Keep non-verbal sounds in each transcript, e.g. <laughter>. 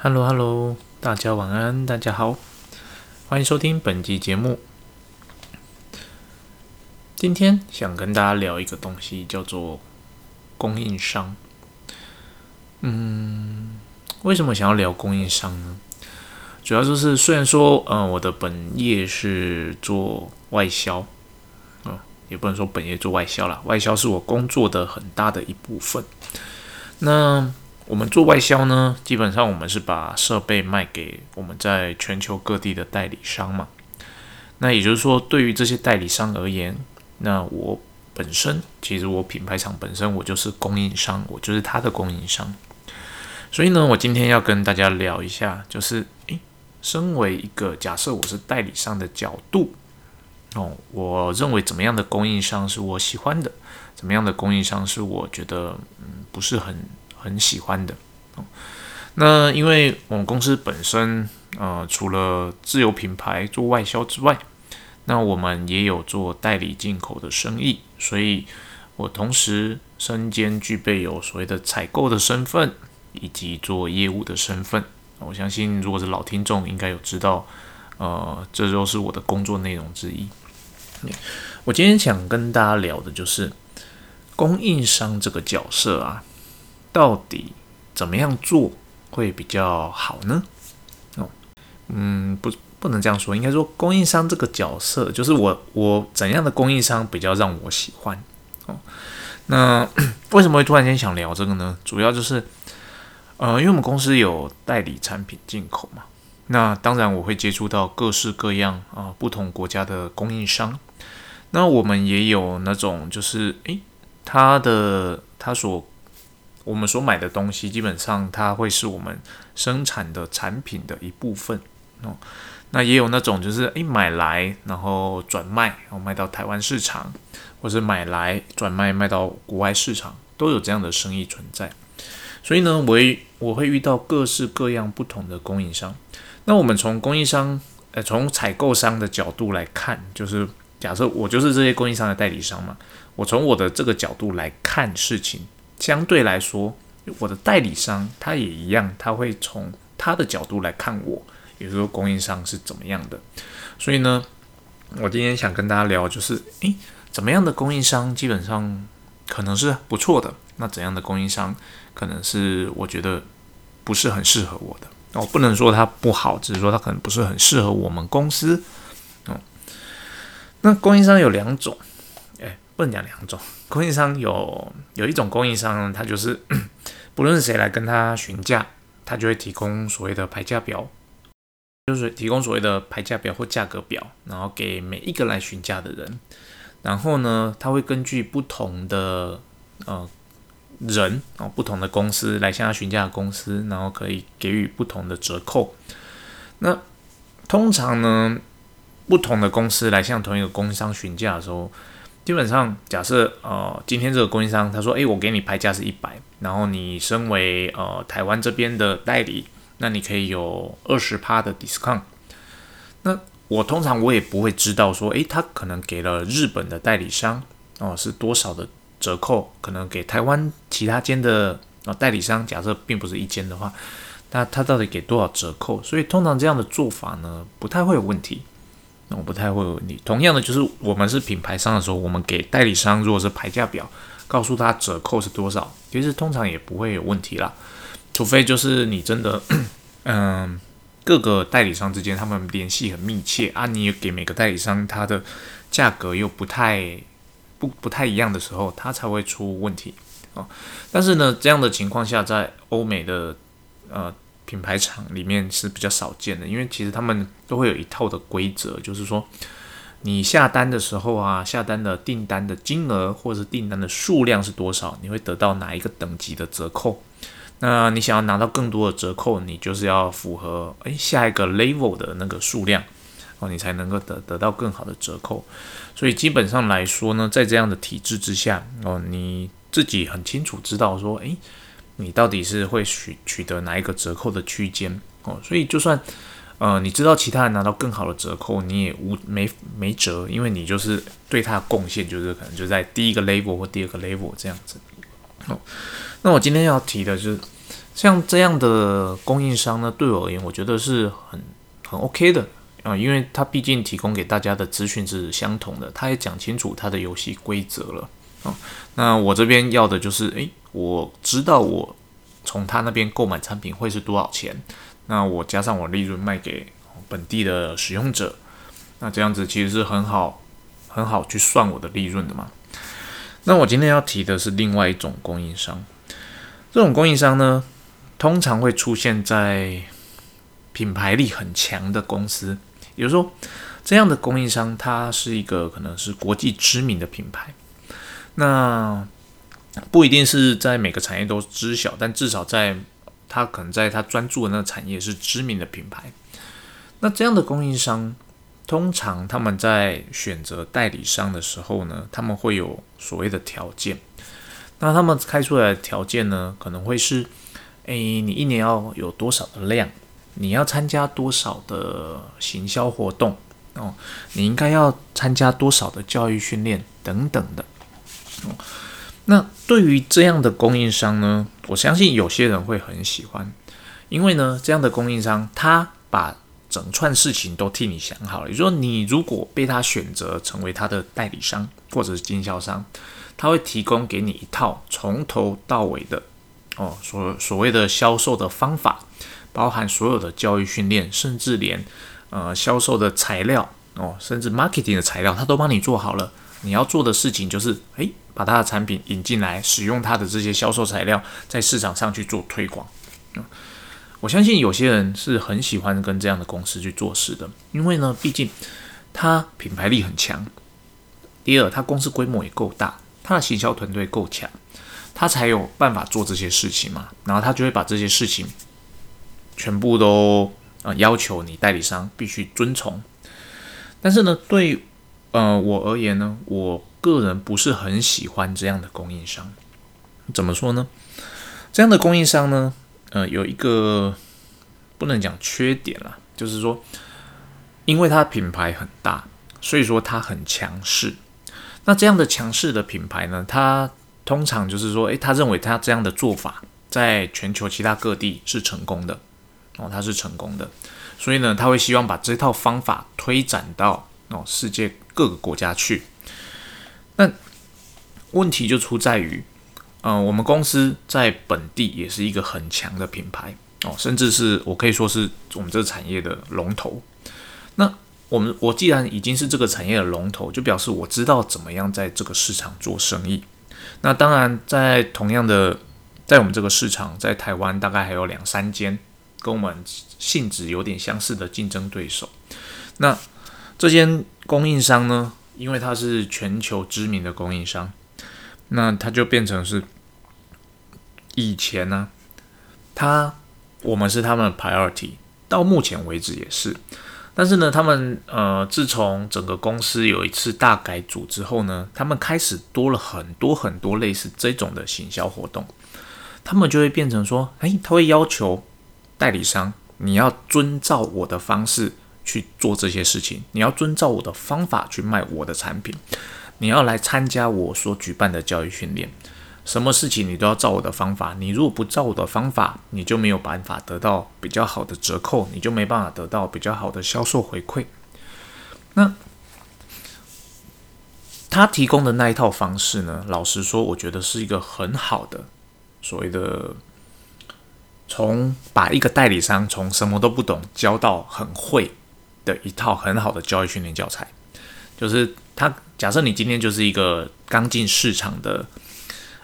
Hello，Hello，大家晚安，大家好，欢迎收听本集节目。今天想跟大家聊一个东西，叫做供应商。嗯，为什么想要聊供应商呢？主要就是虽然说，嗯，我的本业是做外销，嗯，也不能说本业做外销啦，外销是我工作的很大的一部分。那我们做外销呢，基本上我们是把设备卖给我们在全球各地的代理商嘛。那也就是说，对于这些代理商而言，那我本身其实我品牌厂本身我就是供应商，我就是他的供应商。所以呢，我今天要跟大家聊一下，就是诶，身为一个假设我是代理商的角度哦，我认为怎么样的供应商是我喜欢的，怎么样的供应商是我觉得嗯不是很。很喜欢的。那因为我们公司本身呃，除了自有品牌做外销之外，那我们也有做代理进口的生意，所以我同时身兼具备有所谓的采购的身份以及做业务的身份。我相信如果是老听众，应该有知道，呃，这都是我的工作内容之一。我今天想跟大家聊的就是供应商这个角色啊。到底怎么样做会比较好呢？哦，嗯，不，不能这样说，应该说供应商这个角色，就是我，我怎样的供应商比较让我喜欢？哦，那 <coughs> 为什么会突然间想聊这个呢？主要就是，呃，因为我们公司有代理产品进口嘛，那当然我会接触到各式各样啊不同国家的供应商，那我们也有那种就是，诶，他的他所我们所买的东西，基本上它会是我们生产的产品的一部分哦。那也有那种就是一买来然后转卖，然后卖到台湾市场，或是买来转卖卖到国外市场，都有这样的生意存在。所以呢，我我会遇到各式各样不同的供应商。那我们从供应商呃从采购商的角度来看，就是假设我就是这些供应商的代理商嘛，我从我的这个角度来看事情。相对来说，我的代理商他也一样，他会从他的角度来看我，也就是说供应商是怎么样的。所以呢，我今天想跟大家聊，就是诶，怎么样的供应商基本上可能是不错的，那怎样的供应商可能是我觉得不是很适合我的。我不能说它不好，只是说它可能不是很适合我们公司。嗯，那供应商有两种。不能讲两种。供应商，有有一种供应商，他就是 <coughs> 不论谁来跟他询价，他就会提供所谓的排价表，就是提供所谓的排价表或价格表，然后给每一个来询价的人，然后呢，他会根据不同的呃人啊，不同的公司来向他询价的公司，然后可以给予不同的折扣。那通常呢，不同的公司来向同一个供应商询价的时候，基本上，假设呃，今天这个供应商他说，诶，我给你拍价是一百，然后你身为呃台湾这边的代理，那你可以有二十趴的 discount。那我通常我也不会知道说，诶，他可能给了日本的代理商哦是多少的折扣，可能给台湾其他间的啊代理商，假设并不是一间的话，那他到底给多少折扣？所以通常这样的做法呢，不太会有问题。那我不太会有问题。同样的，就是我们是品牌商的时候，我们给代理商如果是牌价表，告诉他折扣是多少，其实通常也不会有问题啦。除非就是你真的，<clears throat> 嗯，各个代理商之间他们联系很密切啊，你给每个代理商他的价格又不太不不太一样的时候，他才会出问题哦。但是呢，这样的情况下，在欧美的呃。品牌厂里面是比较少见的，因为其实他们都会有一套的规则，就是说你下单的时候啊，下单的订单的金额或者是订单的数量是多少，你会得到哪一个等级的折扣。那你想要拿到更多的折扣，你就是要符合诶下一个 level 的那个数量哦，你才能够得得到更好的折扣。所以基本上来说呢，在这样的体制之下哦，你自己很清楚知道说，诶。你到底是会取取得哪一个折扣的区间哦？所以就算呃你知道其他人拿到更好的折扣，你也无没没辙，因为你就是对他的贡献就是可能就在第一个 level 或第二个 level 这样子哦。那我今天要提的就是像这样的供应商呢，对我而言，我觉得是很很 OK 的啊，因为他毕竟提供给大家的资讯是相同的，他也讲清楚他的游戏规则了啊。那我这边要的就是，诶，我知道我从他那边购买产品会是多少钱，那我加上我利润卖给本地的使用者，那这样子其实是很好很好去算我的利润的嘛。那我今天要提的是另外一种供应商，这种供应商呢。通常会出现在品牌力很强的公司，也就是说，这样的供应商，它是一个可能是国际知名的品牌。那不一定是在每个产业都知晓，但至少在他可能在他专注的那个产业是知名的品牌。那这样的供应商，通常他们在选择代理商的时候呢，他们会有所谓的条件。那他们开出来的条件呢，可能会是。诶，你一年要有多少的量？你要参加多少的行销活动？哦，你应该要参加多少的教育训练等等的。对于这样的供应商呢，我相信有些人会很喜欢，因为呢，这样的供应商他把整串事情都替你想好了。也就是说，你如果被他选择成为他的代理商或者是经销商，他会提供给你一套从头到尾的。哦，所所谓的销售的方法，包含所有的教育训练，甚至连呃销售的材料哦，甚至 marketing 的材料，他都帮你做好了。你要做的事情就是，诶，把他的产品引进来，使用他的这些销售材料，在市场上去做推广。我相信有些人是很喜欢跟这样的公司去做事的，因为呢，毕竟他品牌力很强。第二，他公司规模也够大，他的行销团队够强。他才有办法做这些事情嘛，然后他就会把这些事情全部都呃要求你代理商必须遵从。但是呢，对呃我而言呢，我个人不是很喜欢这样的供应商。怎么说呢？这样的供应商呢，呃，有一个不能讲缺点啦，就是说，因为它品牌很大，所以说它很强势。那这样的强势的品牌呢，它通常就是说，诶，他认为他这样的做法在全球其他各地是成功的，哦，他是成功的，所以呢，他会希望把这套方法推展到哦世界各个国家去。那问题就出在于，嗯，我们公司在本地也是一个很强的品牌哦，甚至是我可以说是我们这个产业的龙头。那我们我既然已经是这个产业的龙头，就表示我知道怎么样在这个市场做生意。那当然，在同样的，在我们这个市场，在台湾大概还有两三间跟我们性质有点相似的竞争对手。那这间供应商呢，因为它是全球知名的供应商，那它就变成是以前呢，它我们是他们的 priority，到目前为止也是。但是呢，他们呃，自从整个公司有一次大改组之后呢，他们开始多了很多很多类似这种的行销活动，他们就会变成说，哎，他会要求代理商，你要遵照我的方式去做这些事情，你要遵照我的方法去卖我的产品，你要来参加我所举办的教育训练。什么事情你都要照我的方法，你如果不照我的方法，你就没有办法得到比较好的折扣，你就没办法得到比较好的销售回馈。那他提供的那一套方式呢？老实说，我觉得是一个很好的所谓的从把一个代理商从什么都不懂教到很会的一套很好的交易训练教材。就是他假设你今天就是一个刚进市场的。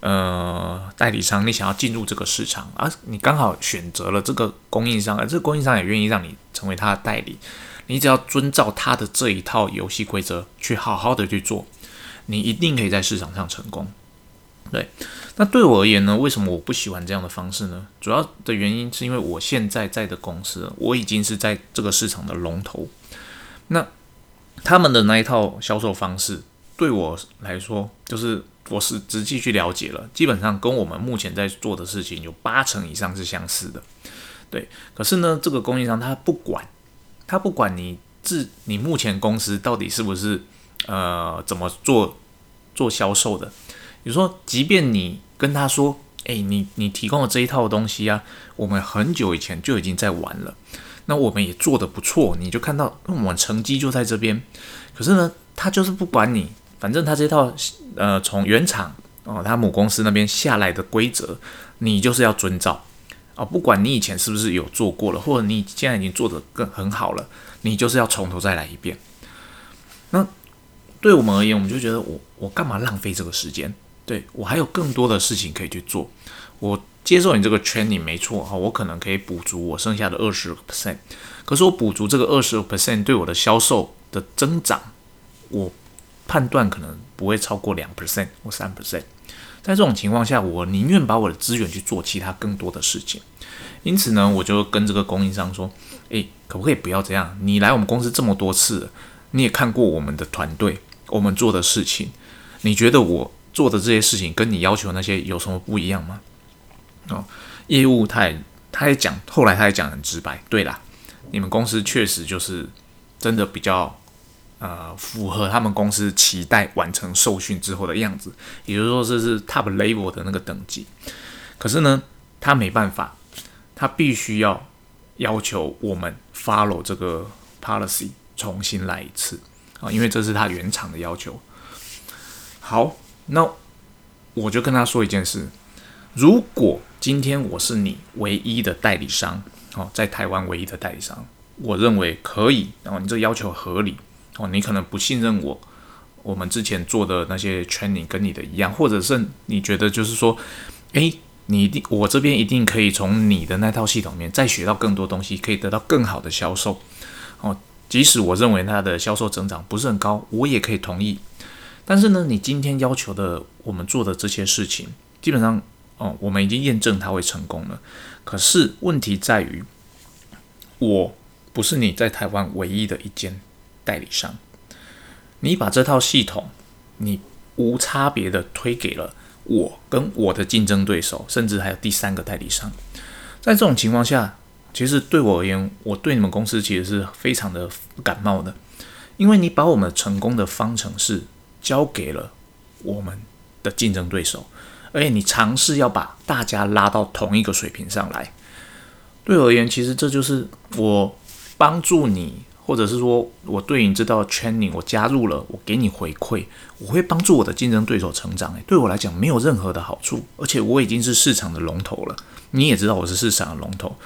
呃，代理商，你想要进入这个市场，而你刚好选择了这个供应商，而这个供应商也愿意让你成为他的代理，你只要遵照他的这一套游戏规则去好好的去做，你一定可以在市场上成功。对，那对我而言呢，为什么我不喜欢这样的方式呢？主要的原因是因为我现在在的公司，我已经是在这个市场的龙头，那他们的那一套销售方式对我来说就是。我是仔细去了解了，基本上跟我们目前在做的事情有八成以上是相似的，对。可是呢，这个供应商他不管，他不管你自你目前公司到底是不是呃怎么做做销售的，比如说，即便你跟他说哎，你你提供的这一套东西啊，我们很久以前就已经在玩了，那我们也做的不错，你就看到那我们成绩就在这边。可是呢，他就是不管你，反正他这套呃从原厂哦，他母公司那边下来的规则，你就是要遵照哦，不管你以前是不是有做过了，或者你现在已经做的更很好了，你就是要从头再来一遍。那对我们而言，我们就觉得我我干嘛浪费这个时间？对我还有更多的事情可以去做。我接受你这个 training 没错哈，我可能可以补足我剩下的二十 percent。可是我补足这个二十 percent 对我的销售的增长，我判断可能不会超过两 percent 或三 percent。在这种情况下，我宁愿把我的资源去做其他更多的事情。因此呢，我就跟这个供应商说：“诶，可不可以不要这样？你来我们公司这么多次，你也看过我们的团队，我们做的事情，你觉得我？”做的这些事情跟你要求那些有什么不一样吗？哦，业务他也他也讲，后来他也讲很直白。对啦，你们公司确实就是真的比较呃符合他们公司期待完成受训之后的样子，也就是说这是 top level 的那个等级。可是呢，他没办法，他必须要要求我们 follow 这个 policy 重新来一次啊，因为这是他原厂的要求。好。那我就跟他说一件事：如果今天我是你唯一的代理商，哦，在台湾唯一的代理商，我认为可以，然后你这要求合理，哦，你可能不信任我，我们之前做的那些 training 跟你的一样，或者是你觉得就是说，诶，你一定我这边一定可以从你的那套系统里面再学到更多东西，可以得到更好的销售，哦，即使我认为它的销售增长不是很高，我也可以同意。但是呢，你今天要求的我们做的这些事情，基本上哦，我们已经验证它会成功了。可是问题在于，我不是你在台湾唯一的一间代理商。你把这套系统，你无差别的推给了我跟我的竞争对手，甚至还有第三个代理商。在这种情况下，其实对我而言，我对你们公司其实是非常的感冒的，因为你把我们成功的方程式。交给了我们的竞争对手，而且你尝试要把大家拉到同一个水平上来。对我而言，其实这就是我帮助你，或者是说我对你这道 training 我加入了，我给你回馈，我会帮助我的竞争对手成长。诶，对我来讲没有任何的好处，而且我已经是市场的龙头了。你也知道我是市场的龙头，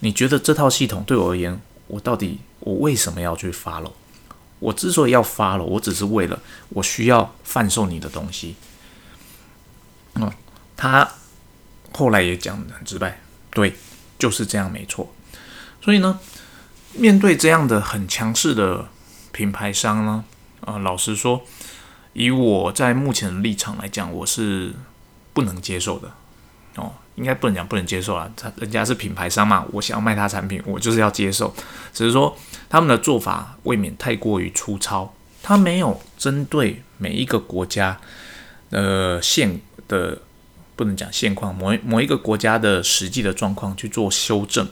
你觉得这套系统对我而言，我到底我为什么要去 follow？我之所以要发了，我只是为了我需要贩售你的东西。嗯，他后来也讲的很直白，对，就是这样，没错。所以呢，面对这样的很强势的品牌商呢，啊，老实说，以我在目前的立场来讲，我是不能接受的。哦，应该不能讲不能接受啊，他人家是品牌商嘛，我想要卖他产品，我就是要接受，只是说。他们的做法未免太过于粗糙，他没有针对每一个国家呃现的不能讲现况，某某一个国家的实际的状况去做修正，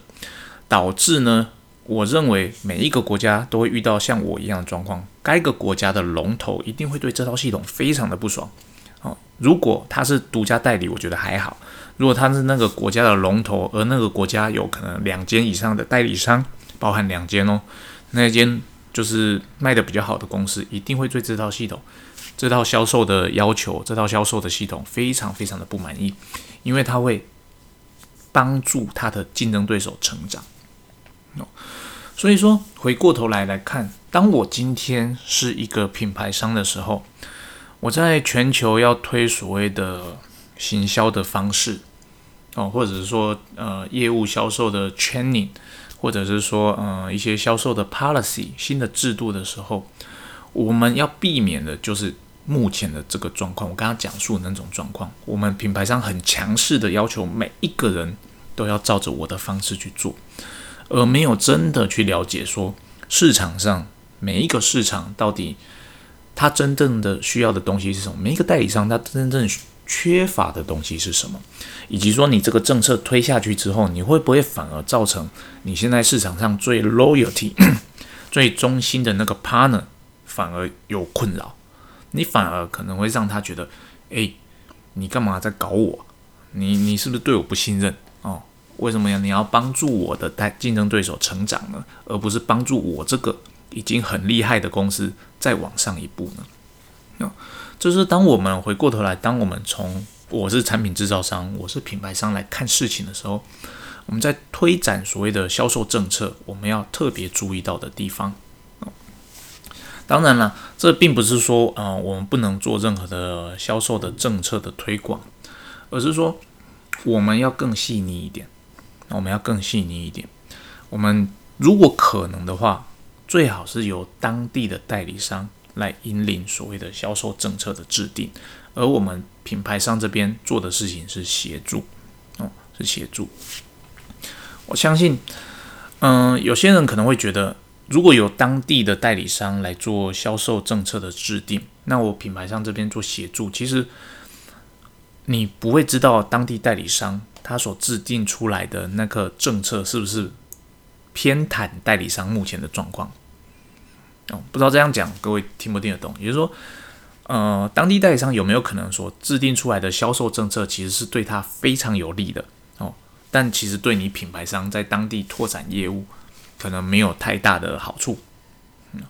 导致呢，我认为每一个国家都会遇到像我一样的状况，该个国家的龙头一定会对这套系统非常的不爽。哦，如果他是独家代理，我觉得还好；如果他是那个国家的龙头，而那个国家有可能两间以上的代理商。包含两间哦，那间就是卖的比较好的公司，一定会对这套系统、这套销售的要求、这套销售的系统非常非常的不满意，因为它会帮助它的竞争对手成长。哦，所以说回过头来来看，当我今天是一个品牌商的时候，我在全球要推所谓的行销的方式，哦，或者是说呃业务销售的 training。或者是说，呃，一些销售的 policy 新的制度的时候，我们要避免的就是目前的这个状况。我刚刚讲述的那种状况，我们品牌商很强势的要求每一个人都要照着我的方式去做，而没有真的去了解说市场上每一个市场到底他真正的需要的东西是什么，每一个代理商他真正。缺乏的东西是什么？以及说你这个政策推下去之后，你会不会反而造成你现在市场上最 loyalty、<clears throat> 最忠心的那个 partner 反而有困扰？你反而可能会让他觉得，哎，你干嘛在搞我？你你是不是对我不信任哦？为什么呀？你要帮助我的代竞争对手成长呢，而不是帮助我这个已经很厉害的公司再往上一步呢？哦，就是当我们回过头来，当我们从我是产品制造商，我是品牌商来看事情的时候，我们在推展所谓的销售政策，我们要特别注意到的地方。当然了，这并不是说，呃，我们不能做任何的销售的政策的推广，而是说我们要更细腻一点，我们要更细腻一点。我们如果可能的话，最好是由当地的代理商来引领所谓的销售政策的制定，而我们品牌商这边做的事情是协助，哦，是协助。我相信，嗯，有些人可能会觉得。如果有当地的代理商来做销售政策的制定，那我品牌商这边做协助，其实你不会知道当地代理商他所制定出来的那个政策是不是偏袒代理商目前的状况。哦，不知道这样讲各位听不听得懂？也就是说，呃，当地代理商有没有可能说制定出来的销售政策其实是对他非常有利的哦，但其实对你品牌商在当地拓展业务。可能没有太大的好处，嗯，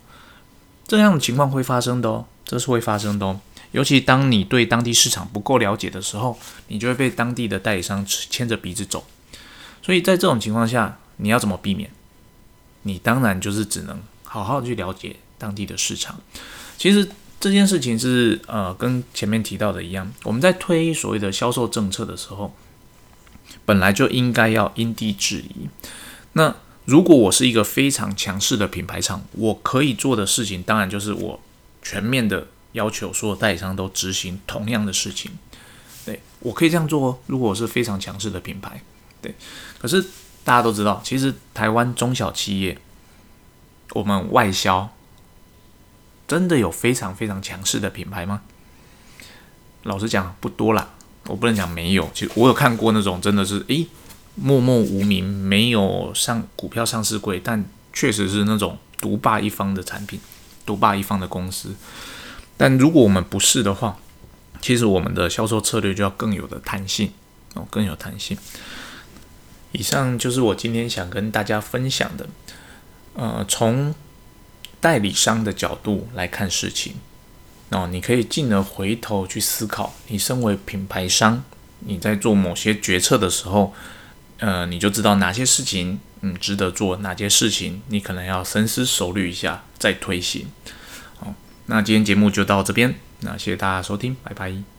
这样的情况会发生的哦，这是会发生的哦。尤其当你对当地市场不够了解的时候，你就会被当地的代理商牵着鼻子走。所以在这种情况下，你要怎么避免？你当然就是只能好好去了解当地的市场。其实这件事情是呃，跟前面提到的一样，我们在推所谓的销售政策的时候，本来就应该要因地制宜。那如果我是一个非常强势的品牌厂，我可以做的事情，当然就是我全面的要求所有代理商都执行同样的事情。对我可以这样做哦。如果我是非常强势的品牌，对。可是大家都知道，其实台湾中小企业，我们外销真的有非常非常强势的品牌吗？老实讲，不多啦。我不能讲没有，其实我有看过那种真的是，诶。默默无名，没有上股票上市柜，但确实是那种独霸一方的产品，独霸一方的公司。但如果我们不是的话，其实我们的销售策略就要更有的弹性哦，更有弹性。以上就是我今天想跟大家分享的，呃，从代理商的角度来看事情，哦，你可以进而回头去思考，你身为品牌商，你在做某些决策的时候。呃，你就知道哪些事情嗯值得做，哪些事情你可能要深思熟虑一下再推行。好，那今天节目就到这边，那谢谢大家收听，拜拜。